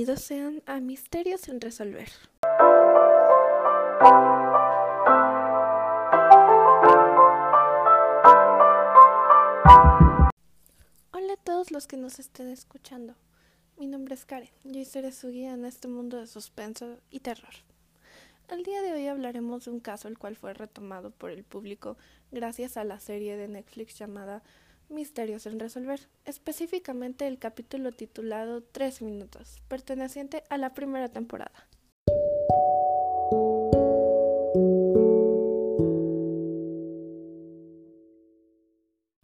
Bienvenidos sean a Misterios sin Resolver. Hola a todos los que nos estén escuchando. Mi nombre es Karen y seré su guía en este mundo de suspenso y terror. El día de hoy hablaremos de un caso el cual fue retomado por el público gracias a la serie de Netflix llamada Misterios en Resolver, específicamente el capítulo titulado Tres Minutos, perteneciente a la primera temporada.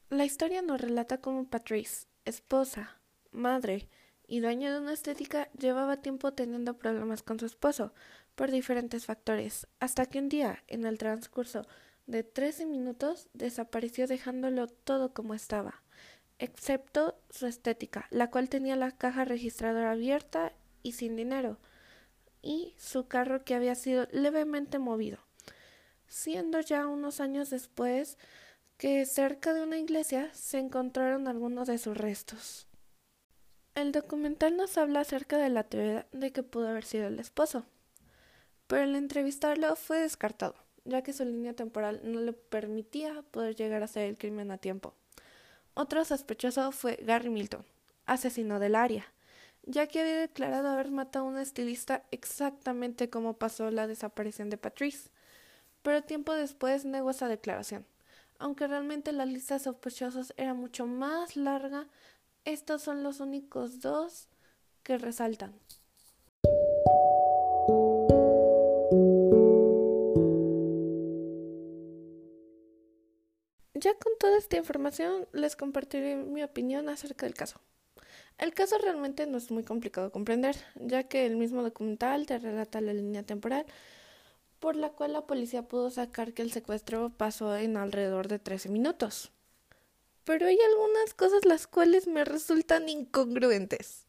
La historia nos relata cómo Patrice, esposa, madre y dueña de una estética, llevaba tiempo teniendo problemas con su esposo por diferentes factores, hasta que un día, en el transcurso de trece minutos desapareció dejándolo todo como estaba, excepto su estética, la cual tenía la caja registradora abierta y sin dinero, y su carro que había sido levemente movido, siendo ya unos años después que cerca de una iglesia se encontraron algunos de sus restos. El documental nos habla acerca de la teoría de que pudo haber sido el esposo, pero al entrevistarlo fue descartado ya que su línea temporal no le permitía poder llegar a hacer el crimen a tiempo. Otro sospechoso fue Gary Milton, asesino del área, ya que había declarado haber matado a un estilista exactamente como pasó la desaparición de Patrice, pero tiempo después negó esa declaración. Aunque realmente la lista de sospechosos era mucho más larga, estos son los únicos dos que resaltan. Toda esta información les compartiré mi opinión acerca del caso. El caso realmente no es muy complicado de comprender, ya que el mismo documental te relata la línea temporal por la cual la policía pudo sacar que el secuestro pasó en alrededor de 13 minutos. Pero hay algunas cosas las cuales me resultan incongruentes.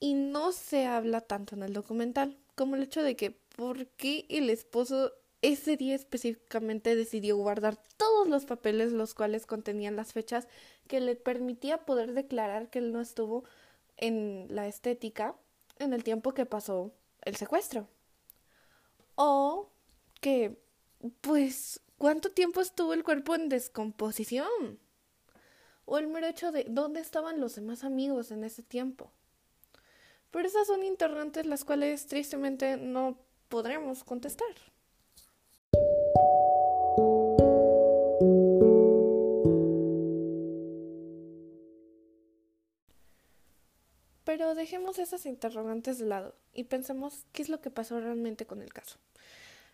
Y no se habla tanto en el documental como el hecho de que por qué el esposo ese día específicamente decidió guardar todos los papeles los cuales contenían las fechas que le permitía poder declarar que él no estuvo en la estética en el tiempo que pasó el secuestro. O que, pues, ¿cuánto tiempo estuvo el cuerpo en descomposición? O el mero hecho de dónde estaban los demás amigos en ese tiempo. Pero esas son interrogantes las cuales tristemente no podremos contestar. Dejemos esas interrogantes de lado y pensemos qué es lo que pasó realmente con el caso.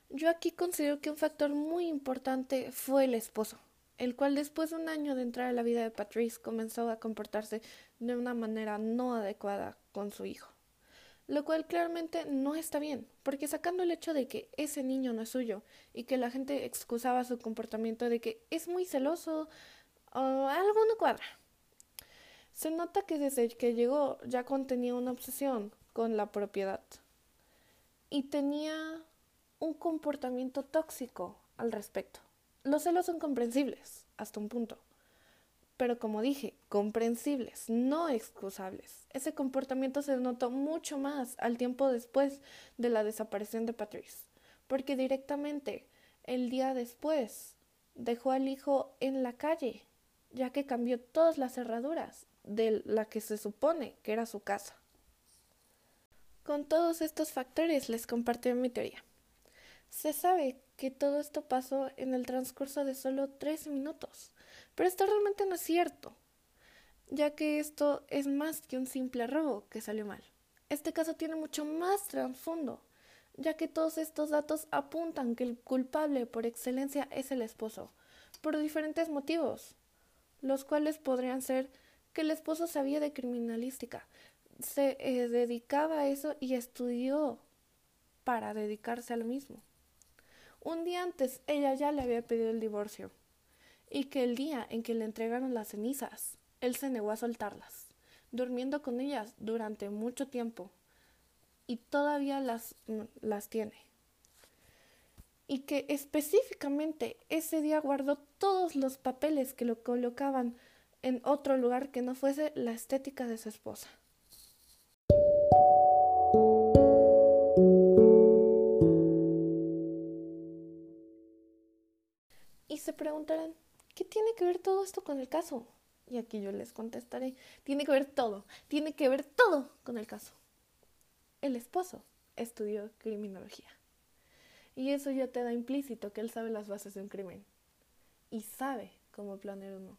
Yo aquí considero que un factor muy importante fue el esposo, el cual después de un año de entrar a la vida de Patrice comenzó a comportarse de una manera no adecuada con su hijo. Lo cual claramente no está bien, porque sacando el hecho de que ese niño no es suyo y que la gente excusaba su comportamiento de que es muy celoso o algo no cuadra. Se nota que desde que llegó ya contenía una obsesión con la propiedad y tenía un comportamiento tóxico al respecto. Los celos son comprensibles hasta un punto, pero como dije, comprensibles, no excusables. Ese comportamiento se notó mucho más al tiempo después de la desaparición de Patrice, porque directamente el día después dejó al hijo en la calle, ya que cambió todas las cerraduras de la que se supone que era su casa. Con todos estos factores les compartiré mi teoría. Se sabe que todo esto pasó en el transcurso de solo tres minutos, pero esto realmente no es cierto, ya que esto es más que un simple robo que salió mal. Este caso tiene mucho más trasfondo, ya que todos estos datos apuntan que el culpable por excelencia es el esposo, por diferentes motivos, los cuales podrían ser que el esposo sabía de criminalística, se eh, dedicaba a eso y estudió para dedicarse a lo mismo. Un día antes ella ya le había pedido el divorcio y que el día en que le entregaron las cenizas, él se negó a soltarlas, durmiendo con ellas durante mucho tiempo y todavía las, mm, las tiene. Y que específicamente ese día guardó todos los papeles que lo colocaban en otro lugar que no fuese la estética de su esposa. Y se preguntarán, ¿qué tiene que ver todo esto con el caso? Y aquí yo les contestaré, tiene que ver todo, tiene que ver todo con el caso. El esposo estudió criminología. Y eso ya te da implícito que él sabe las bases de un crimen. Y sabe cómo planear uno.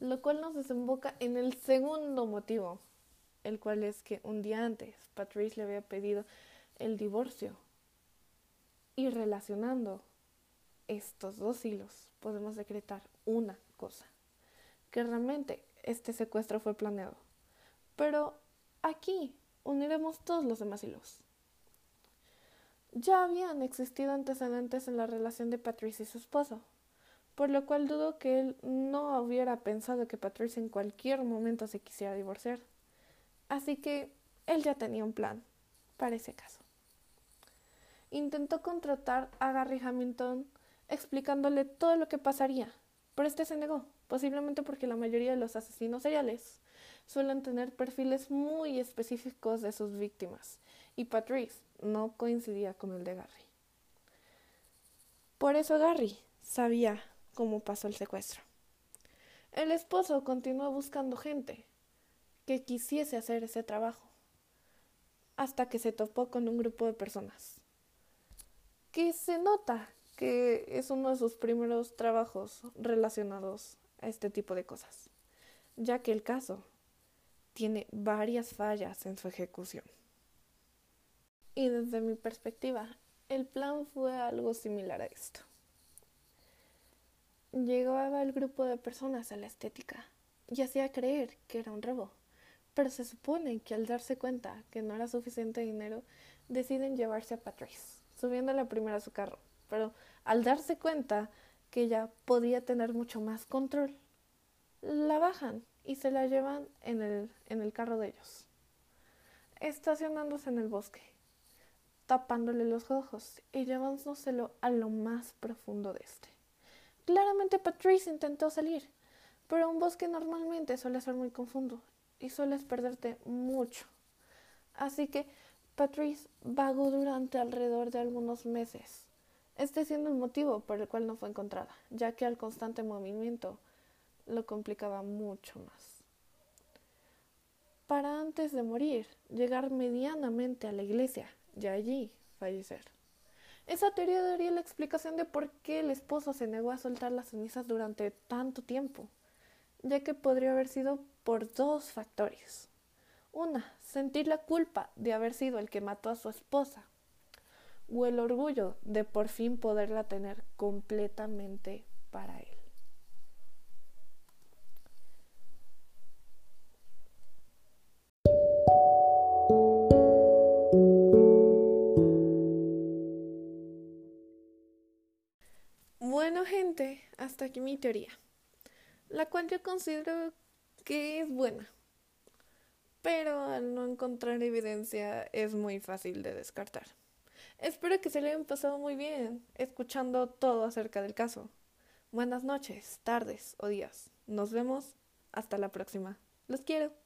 Lo cual nos desemboca en el segundo motivo, el cual es que un día antes Patrice le había pedido el divorcio. Y relacionando estos dos hilos, podemos decretar una cosa, que realmente este secuestro fue planeado. Pero aquí uniremos todos los demás hilos. Ya habían existido antecedentes en la relación de Patrice y su esposo, por lo cual dudo que él no hubiera pensado que Patrice en cualquier momento se quisiera divorciar. Así que él ya tenía un plan para ese caso. Intentó contratar a Gary Hamilton explicándole todo lo que pasaría, pero este se negó, posiblemente porque la mayoría de los asesinos seriales suelen tener perfiles muy específicos de sus víctimas, y Patrice no coincidía con el de Gary. Por eso Gary sabía cómo pasó el secuestro. El esposo continuó buscando gente que quisiese hacer ese trabajo, hasta que se topó con un grupo de personas que se nota que es uno de sus primeros trabajos relacionados a este tipo de cosas, ya que el caso tiene varias fallas en su ejecución. Y desde mi perspectiva, el plan fue algo similar a esto. Llegaba el grupo de personas a la estética y hacía creer que era un robo, pero se supone que al darse cuenta que no era suficiente dinero, deciden llevarse a Patrice, subiéndola primero a su carro, pero al darse cuenta que ella podía tener mucho más control, la bajan y se la llevan en el, en el carro de ellos, estacionándose en el bosque, tapándole los ojos y llevándoselo a lo más profundo de este. Claramente Patrice intentó salir, pero un bosque normalmente suele ser muy confundo y sueles perderte mucho. Así que Patrice vagó durante alrededor de algunos meses, este siendo el motivo por el cual no fue encontrada, ya que al constante movimiento lo complicaba mucho más. Para antes de morir, llegar medianamente a la iglesia y allí fallecer. Esa teoría daría la explicación de por qué el esposo se negó a soltar las cenizas durante tanto tiempo, ya que podría haber sido por dos factores. Una, sentir la culpa de haber sido el que mató a su esposa, o el orgullo de por fin poderla tener completamente para él. Mi teoría, la cual yo considero que es buena, pero al no encontrar evidencia es muy fácil de descartar. Espero que se le hayan pasado muy bien escuchando todo acerca del caso. Buenas noches, tardes o días. Nos vemos. Hasta la próxima. Los quiero.